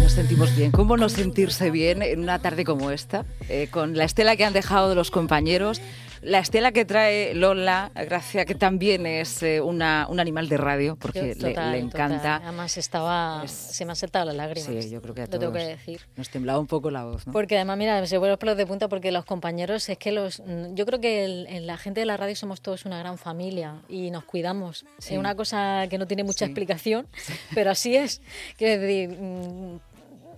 Nos sentimos bien. ¿Cómo no sentirse bien en una tarde como esta? Eh, con la estela que han dejado de los compañeros, la estela que trae Lola, Gracia, que también es eh, una, un animal de radio, porque Yo- le- total, le, encanta. total. Además estaba, Es- se me han saltado las lágrimas. Sí, yo creo que a Lo todos tengo que decir. nos temblaba un poco la voz. ¿no? Porque además, mira, se vuelven los pelos de punta porque los compañeros, es que los. Yo creo que el- en la gente de la radio somos todos una gran familia y nos cuidamos. Sí. Es una cosa que no tiene mucha Sí. explicación, pero así es. Quiero decir,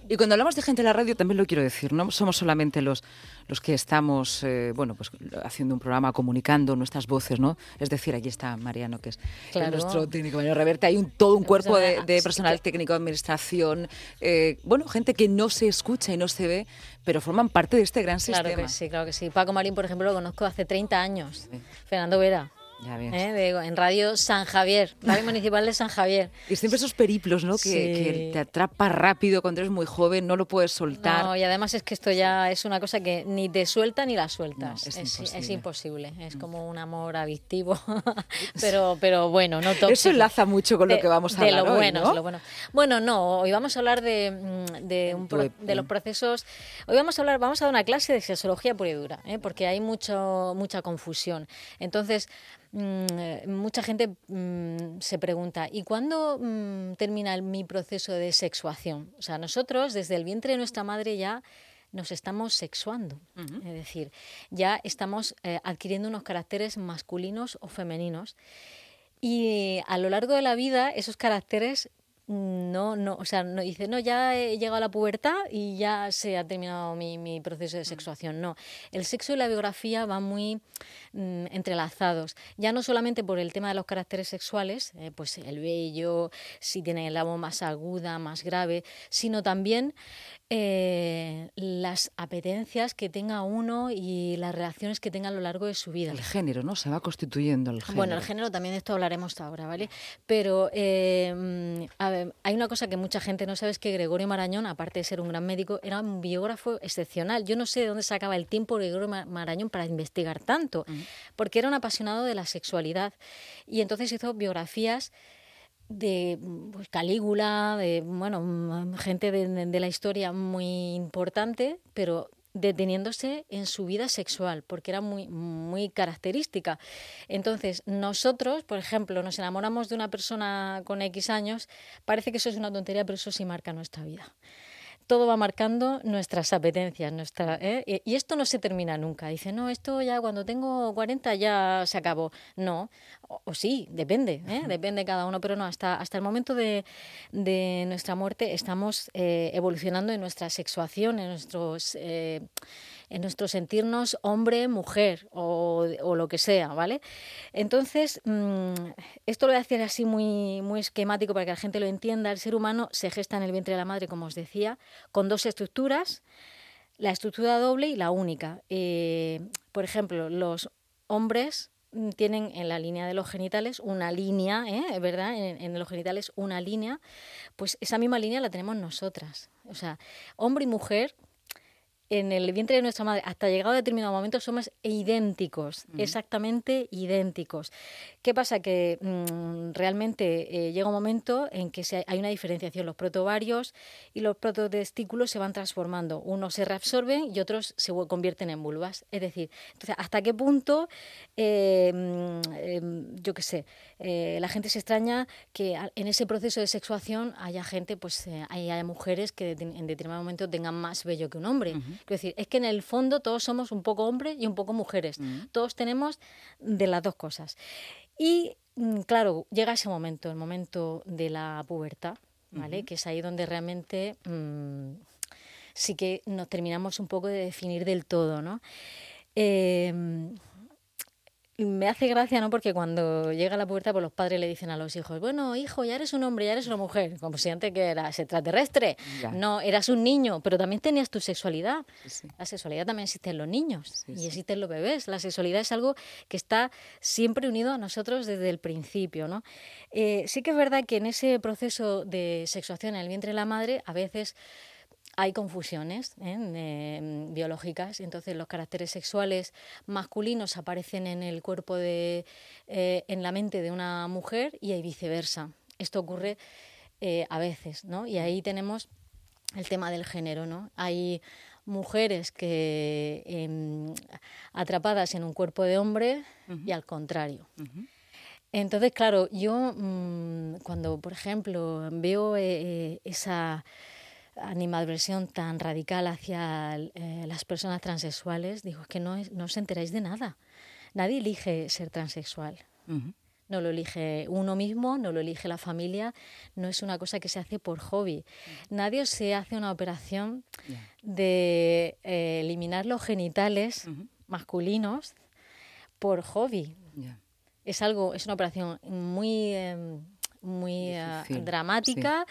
Y cuando hablamos de gente en la radio, también lo quiero decir, no somos solamente los, los que estamos, eh, bueno, pues haciendo un programa, comunicando nuestras voces, ¿no? Es decir, aquí está Mariano, que es Claro. nuestro técnico Mariano Reverte, hay un, todo un cuerpo de, personal técnico de administración, eh, bueno, gente que no se escucha y no se ve, pero forman parte de este gran claro sistema. que sí, claro que sí. Paco Marín, por ejemplo, lo conozco hace 30 años. Fernando Vera. Ya ves. ¿eh? de- en Radio San Javier, Radio Municipal de San Javier. Y siempre esos periplos, ¿no? Que, Sí. que te atrapa rápido cuando eres muy joven, no lo puedes soltar. No, y además es que esto ya es una cosa que ni te suelta ni la sueltas. No, es es, imposible. es imposible. Es como un amor adictivo, pero, pero bueno, no tóxico. Eso enlaza mucho con lo De- que vamos a de hablar lo hoy, bueno, ¿no? de lo bueno. Bueno, no, hoy vamos a hablar de, mm, de, un pro- de los procesos. Hoy vamos a hablar, vamos a dar una clase de sexología pura y dura, ¿eh? porque hay mucho, mucha confusión. Entonces, mm, eh, mucha gente mm, se pregunta, ¿y cuándo mm, termina el- mi proceso de sexuación? O sea, nosotros desde el vientre de nuestra madre ya nos estamos sexuando. Es decir, ya estamos eh, adquiriendo unos caracteres masculinos o femeninos. Y a lo largo de la vida, esos caracteres no, no, o sea, no dice, no, ya he llegado a la pubertad y ya se ha terminado mi, mi proceso de sexuación. No, el sexo y la biografía van muy mm, entrelazados, ya no solamente por el tema de los caracteres sexuales, eh, pues el vello, si tiene la voz más aguda, más grave, sino también eh, las apetencias que tenga uno y las relaciones que tenga a lo largo de su vida. El género, ¿no? Se va constituyendo el género. Bueno, el género también de esto hablaremos ahora, ¿vale? Pero eh, mm, a ver, hay una cosa que mucha gente no sabe, es que Gregorio Marañón, aparte de ser un gran médico, era un biógrafo excepcional. Yo no sé de dónde sacaba el tiempo Gregorio Ma- Marañón para investigar tanto, porque era un apasionado de la sexualidad. Y entonces hizo biografías de pues, Calígula, de bueno, gente de, de- de la historia muy importante, pero deteniéndose en su vida sexual, porque era muy, muy característica. Entonces, nosotros, por ejemplo, nos enamoramos de una persona con X años, parece que eso es una tontería, pero eso sí marca nuestra vida todo va marcando nuestras apetencias. Nuestra, ¿eh? y, esto no se termina nunca. Dice, no, esto ya cuando tengo 40 ya se acabó. No, o, o sí, depende, ¿eh? depende de cada uno, pero no, hasta, hasta el momento de, de nuestra muerte estamos eh, evolucionando en nuestra sexuación, en nuestros... en nuestro sentirnos hombre, mujer o, o lo que sea, ¿vale? Entonces, mm, esto lo voy a hacer así muy, muy esquemático para que la gente lo entienda. El ser humano se gesta en el vientre de la madre, como os decía, con dos estructuras, la estructura doble y la única. Eh, por ejemplo, los hombres mm, tienen en la línea de los genitales una línea, ¿eh? ¿verdad? En, en los genitales una línea, pues esa misma línea la tenemos nosotras. O sea, hombre y mujer en el vientre de nuestra madre, hasta llegado a determinado momento, somos idénticos, exactamente idénticos. ¿Qué pasa? Que mm, realmente eh, llega un momento en que se- hay una diferenciación. Los protovarios y los prototestículos se van transformando. Unos se reabsorben y otros se convierten en vulvas. Es decir, entonces, ¿hasta qué punto, eh, mm, em, yo qué sé, eh, la gente se extraña que en ese proceso de sexuación haya gente, pues eh, haya mujeres que en determinado momento tengan más vello que un hombre? Quiero decir, es que en el fondo todos somos un poco hombres y un poco mujeres. Todos tenemos de las dos cosas. Y mm, claro, llega ese momento, el momento de la pubertad, ¿vale? Que es ahí donde realmente mm, sí que nos terminamos un poco de definir del todo, ¿no? Eh, me hace gracia, ¿no? Porque cuando llega la pubertad, pues los padres le dicen a los hijos, bueno, hijo, ya eres un hombre, ya eres una mujer, como si antes que eras extraterrestre. Ya. No, eras un niño, pero también tenías tu sexualidad. Sí. La sexualidad también existe en los niños Sí, y sí. existe en los bebés. La sexualidad es algo que está siempre unido a nosotros desde el principio, ¿no? Eh, sí que es verdad que en ese proceso de sexuación en el vientre de la madre, a veces hay confusiones ¿eh? Eh, biológicas, entonces los caracteres sexuales masculinos aparecen en el cuerpo de, eh, en la mente de una mujer y viceversa. Esto ocurre eh, a veces, ¿no? Y ahí tenemos el tema del género, ¿no? Hay mujeres que em, atrapadas en un cuerpo de hombre y al contrario. Entonces, claro, yo mm, cuando, por ejemplo, veo eh, esa animadversión tan radical hacia eh, las personas transexuales, digo, es que no, no os enteráis de nada. Nadie elige ser transexual. No lo elige uno mismo, no lo elige la familia, no es una cosa que se hace por hobby. Nadie se hace una operación de eh, eliminar los genitales masculinos por hobby. Es algo, es una operación muy, em, muy eh, dramática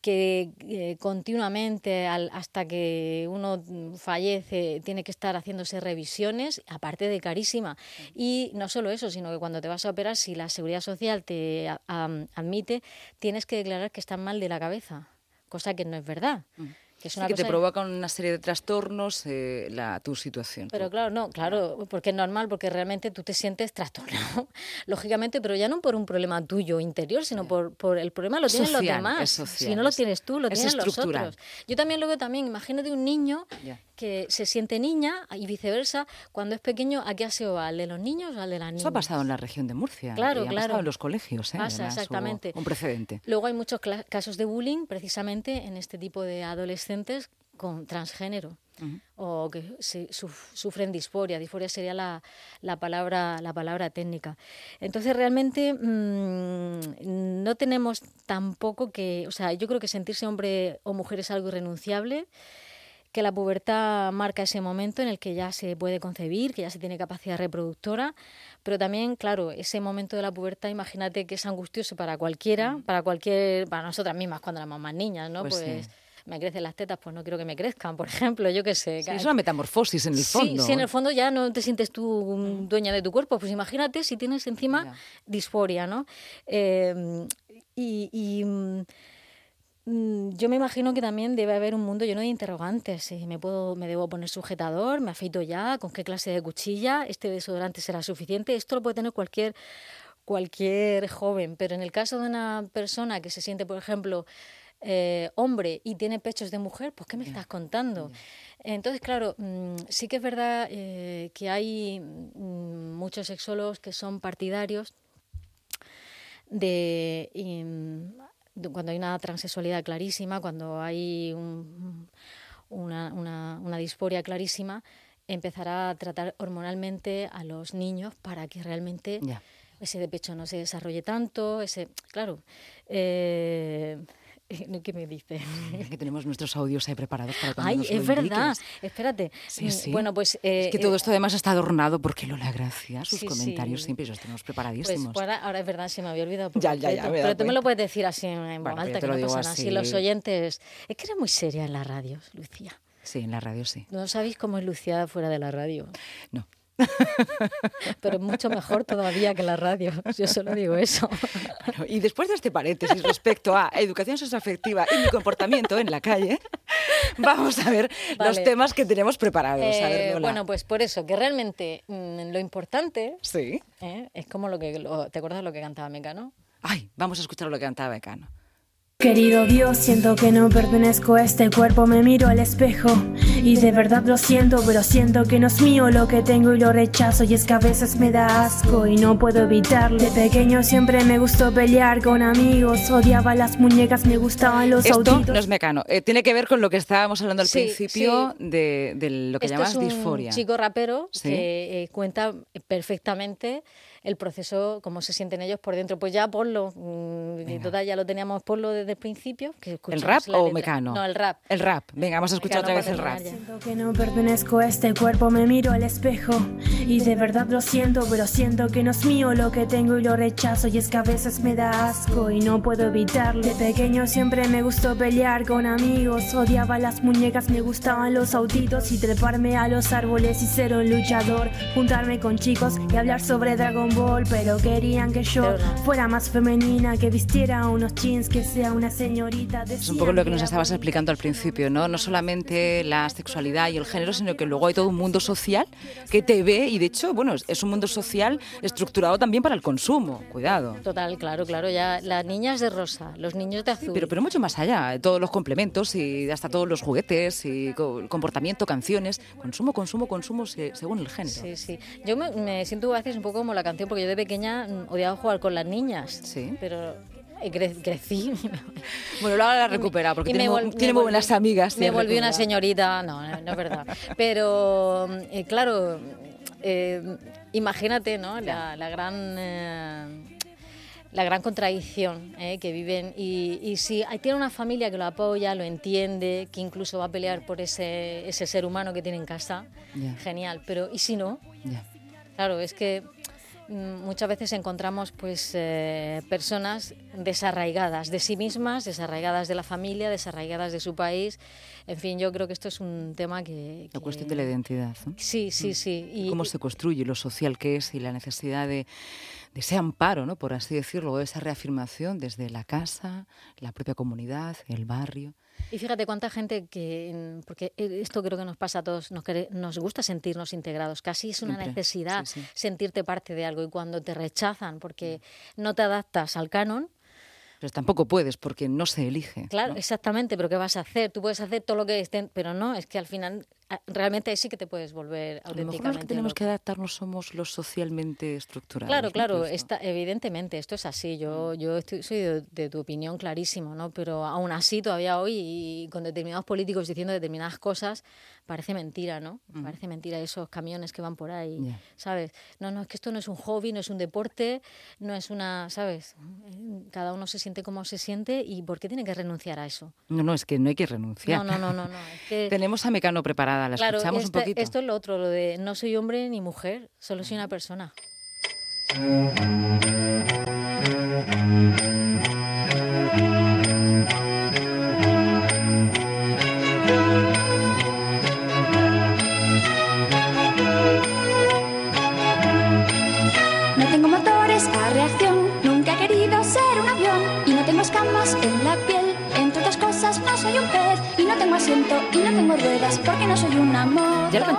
que eh, continuamente hasta que uno fallece tiene que estar haciéndose revisiones, aparte de carísima. Y no solo eso, sino que cuando te vas a operar, si la seguridad social te admite, tienes que declarar que estás mal de la cabeza, cosa que no es verdad. Mm. Que, es que te provoca una serie de trastornos eh, la, tu situación. Pero claro, no, claro, porque es normal, porque realmente tú te sientes trastornado, lógicamente, pero ya no por un problema tuyo interior, sino por, por el problema lo tienen los demás. si no lo tienes tú, lo tienen los otros. Yo también lo veo también, imagínate un niño que se siente niña y viceversa, cuando es pequeño, ¿a qué aseo va? ¿Al de los niños o al de las niñas? Eso ha pasado en la región de Murcia. Claro, claro. pasado en los colegios, ¿eh? Pasa, exactamente. Un precedente. Luego hay muchos casos de bullying, precisamente en este tipo de adolescentes con transgénero. o que sufren disforia. Disforia sería la, la, palabra, la palabra técnica. Entonces, realmente mm, no tenemos tampoco que, o sea, yo creo que sentirse hombre o mujer es algo irrenunciable que la pubertad marca ese momento en el que ya se puede concebir, que ya se tiene capacidad reproductora, pero también, claro, ese momento de la pubertad, imagínate que es angustioso para cualquiera, mm. para cualquier, para nosotras mismas cuando éramos más niñas, ¿no? Pues, pues me crecen las tetas, pues no quiero que me crezcan, por ejemplo, yo qué sé. es una metamorfosis en el fondo. Sí, sí, en el fondo ya no te sientes tú dueña de tu cuerpo, pues imagínate si tienes encima disforia, ¿no? Eh, y mm, Mm, yo me imagino que también debe haber un mundo lleno de interrogantes. ¿Me, puedo, ¿Me debo poner sujetador? ¿Me afeito ya? ¿Con qué clase de cuchilla? ¿Este desodorante será suficiente? Esto lo puede tener cualquier, cualquier joven, pero en el caso de una persona que se siente, por ejemplo, eh, hombre y tiene pechos de mujer, pues ¿qué me estás contando? Entonces, claro, mm, sí que es verdad eh, que hay mm, muchos sexólogos que son partidarios de cuando hay una transexualidad clarísima, cuando hay una, una, disforia clarísima, empezará a tratar hormonalmente a los niños para que realmente ese de pecho no se desarrolle tanto, ese, claro, eh, ¿Qué me dice? Que tenemos nuestros audios ahí preparados para cuando Ay, nos es verdad. Espérate. Sí, mm, sí. Bueno, pues... Eh, es que todo eh, esto además está adornado porque Lola Gracia, sus comentarios siempre los tenemos preparadísimos. Pues ahora, es verdad, se me había olvidado. ya, ya, ya. pero tú me lo puedes decir así en voz alta, que no pasa nada. Si los oyentes... Es que eres muy seria en la radio, Lucía. Sí, en la radio sí. ¿No sabéis cómo es Lucía fuera de la radio? No. Pero mucho mejor todavía que la radio, yo solo digo eso. y después de este paréntesis respecto a educación sexoafectiva y mi comportamiento en la calle, vamos a ver los temas que tenemos preparados. Eh, bueno, pues por eso, que realmente mm, lo importante sí. ¿eh? es como lo que... ¿Te acuerdas lo que cantaba Mecano? Ay, vamos a escuchar lo que cantaba Mecano. Querido Dios, siento que no pertenezco a este cuerpo, me miro al espejo. Y de verdad lo siento, pero siento que no es mío lo que tengo y lo rechazo. Y es que a veces me da asco y no puedo evitarlo. De pequeño siempre me gustó pelear con amigos, odiaba las muñecas, me gustaban los Esto no es mecano, eh, tiene que ver con lo que estábamos hablando al principio De, lo que llamas es disforia. chico rapero que eh, cuenta perfectamente el proceso, cómo se sienten ellos por dentro. Pues ya ponlo, mm, total ya lo teníamos ponlo desde el principio. Que ¿El rap o Mecano? No, el rap. El rap, venga, vamos a escuchar otra vez el rap. Siento que no pertenezco a este cuerpo, me miro al espejo y de verdad lo siento, pero siento que no es mío lo que tengo y lo rechazo y es que a veces me da asco y no puedo evitarlo. De pequeño siempre me gustó pelear con amigos, odiaba las muñecas, me gustaban los autitos y treparme a los árboles y ser un luchador, juntarme con chicos y hablar sobre Dragon fútbol, pero querían que yo fuera más femenina, que vistiera unos jeans, que sea una señorita. Es un poco lo que nos estabas explicando al principio, ¿no? No solamente la sexualidad y el género, sino que luego hay todo un mundo social que te ve y de hecho, bueno, es un mundo social estructurado también para el consumo. Cuidado. Total, claro, claro. Ya las niñas de rosa, los niños de azul. pero, pero mucho más allá, todos los complementos y hasta todos los juguetes y comportamiento, canciones, consumo, consumo, consumo según el género. Sí, sí. Yo me, siento a veces un poco como la canción porque yo de pequeña mm, odiaba jugar con las niñas. Sí. Pero crecí. Bueno, luego la he recuperado porque tiene, muy, buenas amigas. Me volví una señorita, no, no, es verdad. Pero, eh, claro, eh, imagínate, ¿no? La, gran... Eh, la gran contradicción eh, que viven y, si tiene una familia que lo apoya, lo entiende, que incluso va a pelear por ese, ese ser humano que tiene en casa, genial, pero ¿y si no? Claro, es que muchas veces encontramos pues eh, personas desarraigadas de sí mismas, desarraigadas de la familia, desarraigadas de su país. En fin, yo creo que esto es un tema que... La cuestión de la identidad. Sí, sí, mm. sí. Y, ¿Cómo se construye lo social que es y la necesidad de de ese amparo, ¿no? por así decirlo, de esa reafirmación desde la casa, la propia comunidad, el barrio. Y fíjate cuánta gente que, porque esto creo que nos pasa a todos, nos, nos gusta sentirnos integrados, casi es una necesidad sentirte parte de algo y cuando te rechazan porque no te adaptas al canon, pero tampoco puedes porque no se elige. Claro, exactamente, pero ¿qué vas a hacer? Tú puedes hacer todo lo que estén, pero no, es que al final Realmente sí que te puedes volver auténticamente. A lo que tenemos que adaptarnos somos los socialmente estructurados. Claro, claro, está, evidentemente esto es así. Yo, mm. yo soy de, tu opinión clarísimo, ¿no? Pero aún así todavía hoy y con determinados políticos diciendo determinadas cosas parece mentira, ¿no? Mm. Parece mentira esos camiones que van por ahí, ¿sabes? No, no, es que esto no es un hobby, no es un deporte, no es una, ¿sabes? Cada uno se siente como se siente y ¿por qué tiene que renunciar a eso? No, no, es que no hay que renunciar. No, no, no, no. Tenemos a Mecano preparada claro, un este, poquito. Esto es lo otro, lo de no soy hombre ni mujer, solo soy una persona.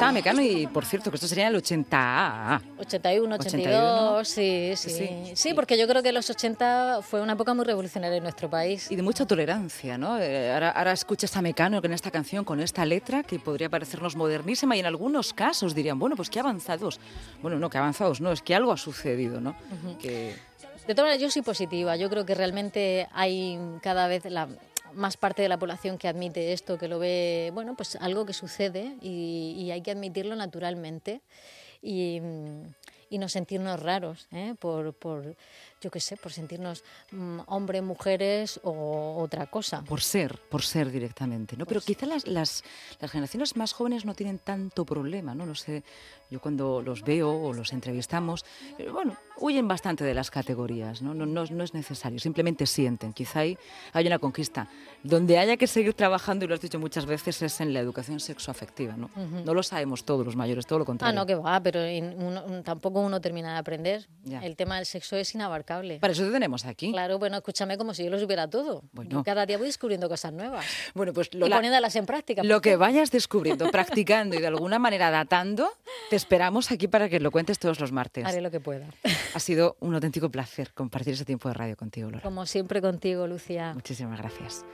Contaba Mecano y por cierto que esto sería el 80. 81, 82, sí, sí, sí, porque yo creo que los 80 fue una época muy revolucionaria en nuestro país. Y de mucha tolerancia, ¿no? Eh, ahora, ahora escuchas a Mecano en esta canción con esta letra que podría parecernos modernísima y en algunos casos dirían, bueno, pues qué avanzados. Bueno, no, qué avanzados, no, es que algo ha sucedido, ¿no? que... De todas maneras, yo soy positiva. Yo creo que realmente hay cada vez la, más parte de la población que admite esto, que lo ve, bueno, pues algo que sucede y, hay que admitirlo naturalmente. Y, y no sentirnos raros ¿eh? por, por, yo qué sé, por sentirnos mm, hombres, mujeres o otra cosa. Por ser, por ser directamente, ¿no? Pero quizá las, las, las, generaciones más jóvenes no tienen tanto problema, ¿no? No sé, yo cuando los veo o los entrevistamos, eh, bueno, huyen bastante de las categorías, ¿no? No, no, es necesario, simplemente sienten. Quizá hay, hay una conquista. Donde haya que seguir trabajando, y lo has dicho muchas veces, es en la educación sexoafectiva, ¿no? No lo sabemos todos los mayores, todo lo contrario. Ah, no, que va, pero tampoco uno termina de aprender. El tema del sexo es inabarcable. Para eso te tenemos aquí. Claro, bueno, escúchame como si yo lo supiera todo. Bueno. Cada día voy descubriendo cosas nuevas. Bueno, pues lo, y poniéndolas en práctica. Lo que vayas descubriendo, practicando y de alguna manera datando, te esperamos aquí para que lo cuentes todos los martes. Haré lo que pueda. Ha sido un auténtico placer compartir ese tiempo de radio contigo, Laura. Como siempre contigo, Lucía. Muchísimas gracias.